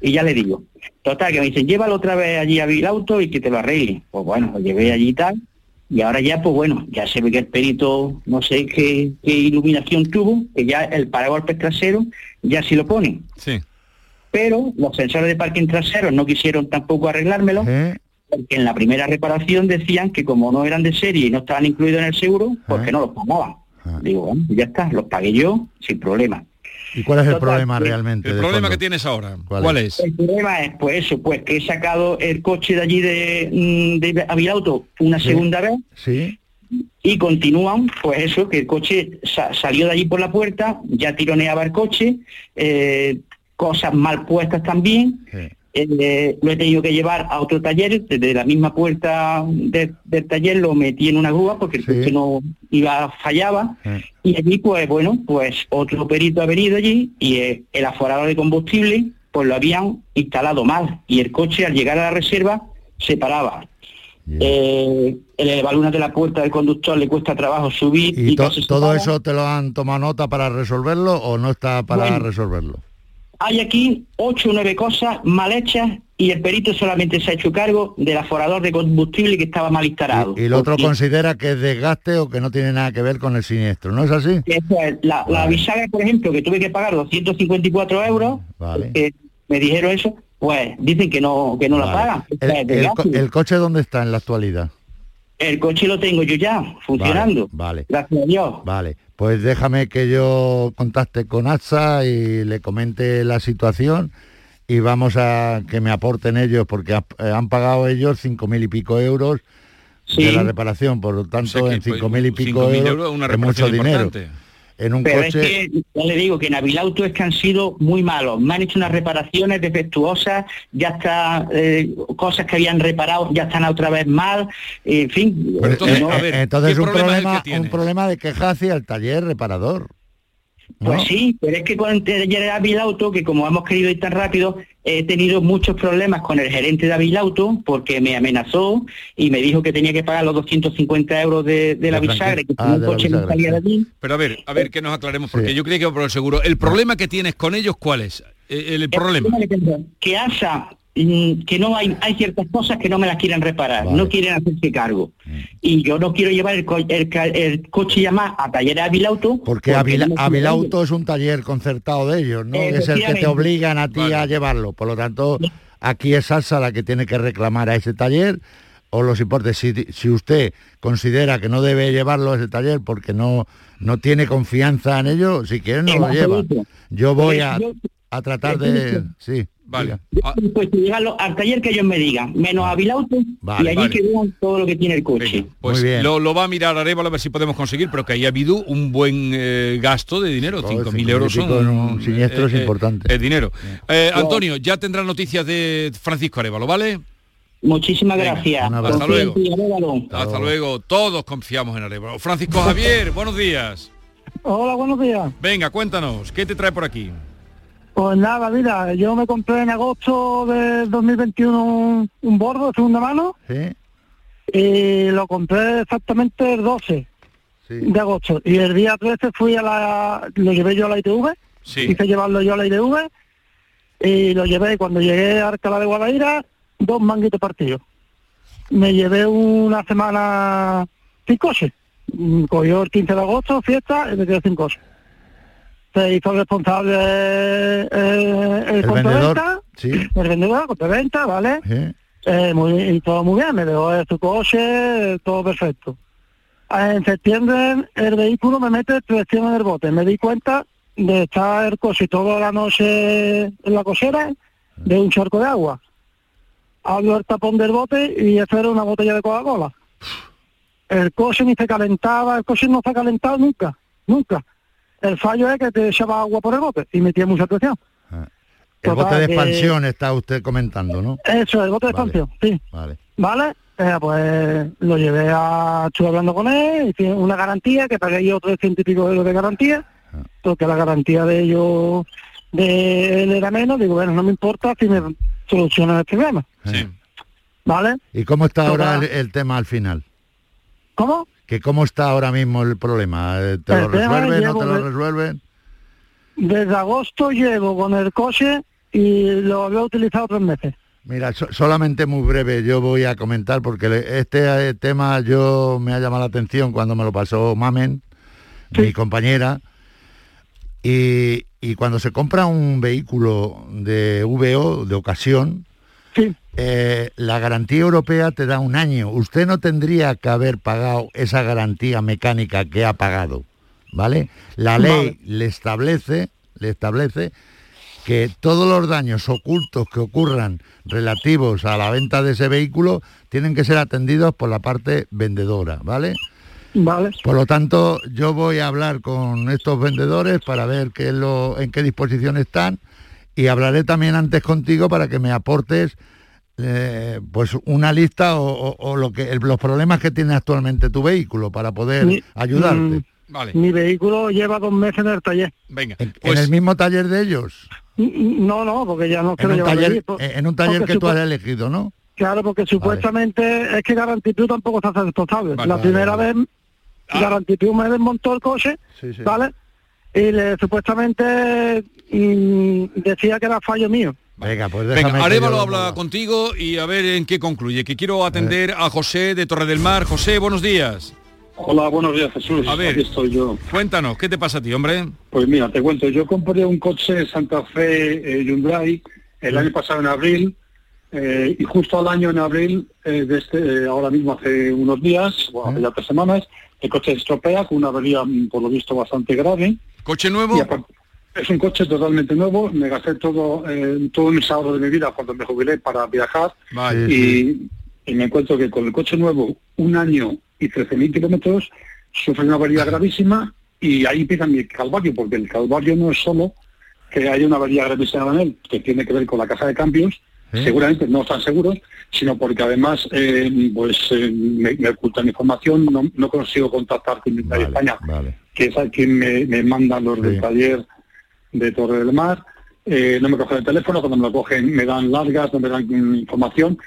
Y ya le digo, total, que me dicen, llévalo otra vez allí a Vilauto y que te lo arregle. Pues bueno, lo llevé allí y tal. Y ahora ya, pues bueno, ya se ve que el perito, no sé qué, qué iluminación tuvo, que ya el paragolpes trasero ya sí lo ponen. Sí. Pero los sensores de parking trasero no quisieron tampoco arreglármelo, porque en la primera reparación decían que como no eran de serie y no estaban incluidos en el seguro, porque no los pagaban. Digo, bueno, pues ya está, los pagué yo sin problema. ¿Y cuál es el Total, problema que- realmente? El problema fondo? que tienes ahora, ¿Cuál ¿cuál, es? es? El problema es, pues eso, pues que he sacado el coche de allí de, mm, de Avilauto una Sí. segunda vez Sí. y continúan, pues eso, que el coche sa- salió de allí por la puerta, ya tironeaba el coche, eh, cosas mal puestas también, eh, lo he tenido que llevar a otro taller, desde la misma puerta de- del taller lo metí en una grúa porque el coche no iba, fallaba, y allí pues bueno, pues otro perito ha venido allí y eh, el aforador de combustible pues lo habían instalado mal y el coche al llegar a la reserva se paraba. Eh, el elevalunas de la puerta del conductor le cuesta trabajo subir y, ¿Y to- casi se todo eso te lo han tomado nota para resolverlo o no está para Bueno. resolverlo? Hay aquí ocho o nueve cosas mal hechas y el perito solamente se ha hecho cargo del aforador de combustible que estaba mal instalado. Y el otro Porque- considera que es desgaste o que no tiene nada que ver con el siniestro, ¿no es así? Es, la, la bisagra, por ejemplo, que tuve que pagar 254 euros, que me dijeron eso, pues dicen que no que no la Vale. pagan. Co- el coche dónde está en la actualidad? El coche lo tengo yo ya, funcionando. Vale. Gracias a Dios. Vale, pues déjame que yo contacte con AXA y le comente la situación y vamos a que me aporten ellos porque ha- eh, han pagado ellos cinco mil y pico euros Sí. de la reparación, por lo tanto en cinco mil y pico 5.000 euros, euros es una es mucho dinero. importante. En un Pero coche es que ya le digo que en Avilauto es que han sido muy malos. Me han hecho unas reparaciones defectuosas, ya está eh, cosas que habían reparado ya están otra vez mal, en fin. Pues, eh, no- eh, entonces un problema, un problema de queja hacia el taller reparador. ¿No? Pues sí, pero es que con el Avilauto, que como hemos querido ir tan rápido, he tenido muchos problemas con el gerente de Avilauto porque me amenazó y me dijo que tenía que pagar los 250 euros de, de la De bisagra, que Ah, la coche no bisagra, salía de allí. Pero a ver, a ver que nos aclaremos, porque yo creía que por el seguro. El problema que tienes con ellos, ¿cuál es? El, problema. que ASA que no hay hay ciertas cosas que no me las quieren reparar, no quieren hacerse cargo. Mm. Y yo no quiero llevar el, co- el ca- el coche ya más a taller Avilauto. Porque Avila- no Avilauto es un taller concertado de ellos, ¿no? Es el que te obligan a ti a llevarlo. Por lo tanto, aquí es Salsa la que tiene que reclamar a ese taller o los importes. Si, si usted considera que no debe llevarlo a ese taller porque no, no tiene confianza en ello, si quiere no En lo lleva. Yo voy a, a tratar de... Sí, vale. Pues llevarlo al taller que ellos me digan, menos a Avilauto, Vale, y allí vale. que vean todo lo que tiene el coche. Pues lo, lo va a mirar Arevalo a ver si podemos conseguir, pero que haya habido un buen eh, gasto de dinero. 5.000 euros son... en un siniestro es importante. Es dinero. Eh, Antonio, ya tendrás noticias de Francisco Arevalo, ¿vale? Muchísimas Venga, gracias. Hasta luego. Arévalo. Hasta luego. Todos confiamos en Arevalo. Francisco Javier, buenos días. Hola, buenos días. Venga, cuéntanos, ¿qué te trae por aquí? Pues nada, mira, yo me compré en agosto del 2021 un, un bordo de segunda mano y lo compré exactamente el 12 de agosto. Y el día 13 fui a la... lo llevé yo a la ITV, Sí. hice llevarlo yo a la ITV y lo llevé. Cuando llegué a Alcalá de Guadaira, dos manguitos partidos. Me llevé una semana sin coche. Mm, Cogió el 15 de agosto, fiesta, y me quedé sin coche. Se hizo responsable eh, el, El vendedor, sí. el vendedor, compraventa, ¿vale? Sí. Eh, muy, y todo muy bien, me dejó su coche, todo perfecto. En septiembre el vehículo me mete tracción en el bote. Me di cuenta de estar el coche toda la noche en la cochera de un charco de agua. Abro el tapón del bote y eso era una botella de Coca-Cola. El coche ni se calentaba, el coche no se ha calentado nunca, nunca. El fallo es que te echaba agua por el bote y metía mucha presión. El Total, bote de que- expansión está usted comentando, ¿no? Eso, el bote de Vale. expansión, sí. Vale. ¿Vale? Eh, pues lo llevé a... Estuve hablando con él, hice una garantía, que pagué yo 300 y pico euros de garantía, porque la garantía de ellos de él era menos, digo, bueno, no me importa si me solucionan el problema. Sí. ¿Vale? ¿Y cómo está ahora el, el tema al final? ¿Cómo? ¿Que cómo está ahora mismo el problema? Eh, ¿Te lo El resuelven, no te lo resuelven? Desde agosto llevo con el coche y lo había utilizado tres meses. Mira, so- solamente muy breve yo voy a comentar porque este eh, tema yo me ha llamado la atención cuando me lo pasó Mamen, mi compañera, y, y cuando se compra un vehículo de VO, de ocasión, eh, la garantía europea te da un año. Usted no tendría que haber pagado esa garantía mecánica que ha pagado, ¿vale? La ley le establece, le establece que todos los daños ocultos que ocurran relativos a la venta de ese vehículo tienen que ser atendidos por la parte vendedora, ¿vale? Vale. Por lo tanto, yo voy a hablar con estos vendedores para ver qué es lo, en qué disposición están y hablaré también antes contigo para que me aportes eh, pues una lista o, o- o lo que el- los problemas que tiene actualmente tu vehículo para poder Mi- ayudarte. mm, Vale. Mi vehículo lleva dos meses en el taller. Venga. en el mismo taller de ellos. No, no, porque ya no En quiero un llevarlo taller, allí, en un taller que tú has elegido, ¿no? Claro, porque supuestamente es que Garantitud tampoco está responsable. Vale, la primera vale. vez Garantitud me desmontó el coche, Sí, sí. ¿vale? y le, supuestamente mm, decía que era fallo mío. Venga, pues Venga, Arevalo habla contigo y a ver en qué concluye. Que quiero atender a José de Torre del Mar. José, buenos días. Hola, buenos días Jesús. A ver. Aquí estoy yo. Cuéntanos, ¿qué te pasa a ti, hombre? Pues mira, te cuento, yo compré un coche Santa Fe eh, Hyundai el año pasado en abril eh, y justo al año en abril, eh, de este, eh, ahora mismo hace unos días, bueno, hace ya tres semanas, el coche se estropea con una avería mm, por lo visto bastante grave. ¿Coche nuevo? Es un coche totalmente nuevo, me gasté todo, eh, todo mis ahorros de mi vida cuando me jubilé para viajar Vale. y, y me encuentro que con el coche nuevo, un año y 13.000 kilómetros, sufre una avería gravísima y ahí empieza mi calvario, porque el calvario no es solo que haya una avería gravísima en él, que tiene que ver con la caja de cambios, seguramente no están seguros, sino porque además eh, pues eh, me, me ocultan información, no, no consigo contactar con Hyundai España, que es a quien me, me mandan los del taller de Torre del Mar, eh, no me cogen el teléfono, cuando me lo cogen me dan largas, no me dan información.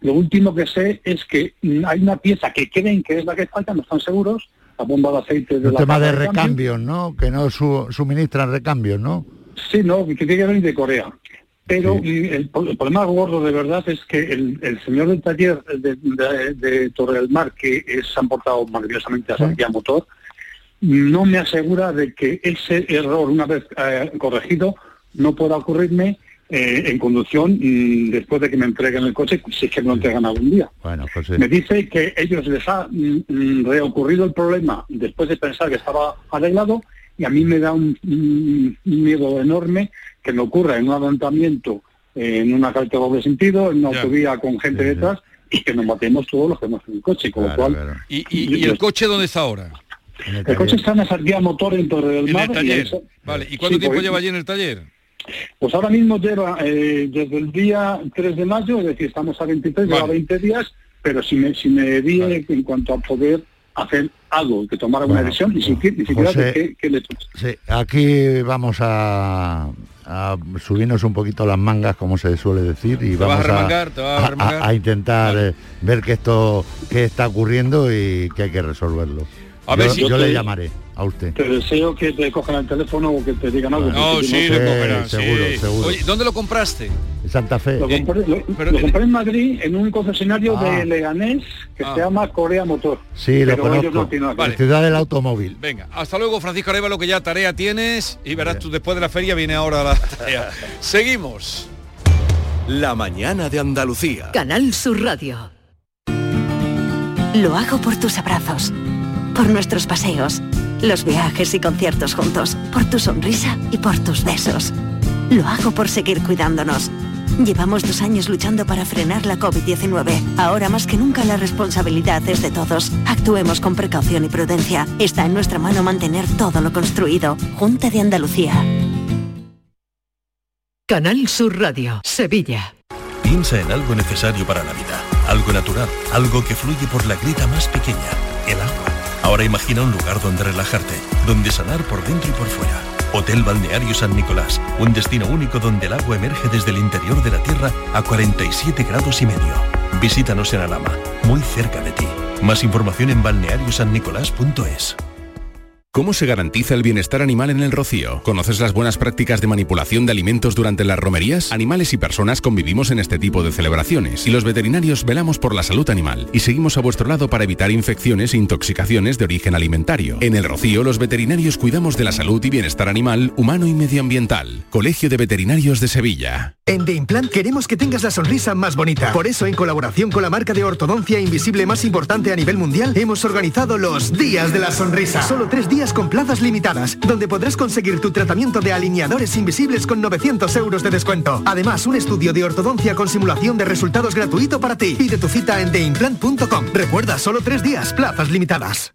Lo último que sé es que mm, hay una pieza que creen que es la que falta, no están seguros, la bomba de aceite de la tema de cambio. recambios, ¿no? Que no su- suministran recambios, ¿no? Sí, no, que tiene que venir de Corea. Pero el, el problema gordo de verdad es que el, el señor del taller de, de- de Torre del Mar, que es- se han portado maravillosamente a Santiago Motor, no me asegura de que ese error, una vez eh, corregido, no pueda ocurrirme eh, en conducción mm, después de que me entreguen el coche, si es que me lo entregan algún día. Bueno, José. Me dice que ellos les ha mm, mm, reocurrido el problema después de pensar que estaba arreglado y a mí me da un, un miedo enorme que me ocurra en un adelantamiento, eh, en una carretera de doble sentido, en una Ya. autovía con gente detrás y que nos matemos todos los que hemos en el coche, con lo cual ¿Y, y- y el coche dónde está ahora? El coche está en esa guía motor en Torre del En Mar. y Vale, ¿y cuánto Sí, tiempo pues, lleva allí en el taller? Pues ahora mismo lleva eh, desde el día 3 de mayo, es decir, estamos a 23, lleva 20 días, pero si me, si me di en cuanto a poder hacer algo, que tomara una Bueno, decisión, ni siquiera, ni siquiera José, de qué, qué le Sí, aquí vamos a, a subirnos un poquito las mangas, como se suele decir, y ¿Te vas a vamos remangar? ¿Te vas a a- a intentar eh, ver qué esto qué está ocurriendo y que hay que resolverlo. A ver yo si- yo le llamaré a usted. Te deseo que te cojan el teléfono o que te digan algo. No, le cogerán, seguro, sí. seguro. Oye, ¿dónde lo compraste? Santa Fe. Lo compré, lo- lo compré en Madrid en un concesionario Ah. de Leganés que Ah. se llama Corea Motor. Sí, lo Pero ellos conozco. no ver. Ciudad del automóvil. Venga, hasta luego Francisco Arevalo, que ya tarea tienes y verás tú después de la feria viene ahora la <laughs> tarea. Seguimos. La mañana de Andalucía. Canal Sur Radio. Lo hago por tus abrazos, por nuestros paseos, los viajes y conciertos juntos, por tu sonrisa y por tus besos. Lo hago por seguir cuidándonos. Llevamos dos años luchando para frenar la COVID-19. Ahora más que nunca la responsabilidad es de todos. Actuemos con precaución y prudencia. Está en nuestra mano mantener todo lo construido. Junta de Andalucía. Canal Sur Radio, Sevilla. Piensa en algo necesario para la vida, algo natural, algo que fluye por la grita más pequeña, el agua. Ahora imagina un lugar donde relajarte, donde sanar por dentro y por fuera. Hotel Balneario San Nicolás, un destino único donde el agua emerge desde el interior de la tierra a 47 grados y medio. Visítanos en Alama, muy cerca de ti. Más información en balneariosannicolás.es. ¿Cómo se garantiza el bienestar animal en el rocío? ¿Conoces las buenas prácticas de manipulación de alimentos durante las romerías? Animales y personas convivimos en este tipo de celebraciones y los veterinarios velamos por la salud animal y seguimos a vuestro lado para evitar infecciones e intoxicaciones de origen alimentario. En el rocío los veterinarios cuidamos de la salud y bienestar animal, humano y medioambiental. Colegio de Veterinarios de Sevilla. En The Implant queremos que tengas la sonrisa más bonita. Por eso, en colaboración con la marca de ortodoncia invisible más importante a nivel mundial, hemos organizado los Días de la Sonrisa. Solo tres con plazas limitadas, donde podrás conseguir tu tratamiento de alineadores invisibles con 900 euros de descuento. Además, un estudio de ortodoncia con simulación de resultados gratuito para ti. Pide tu cita en theimplant.com. Recuerda, solo tres días, plazas limitadas.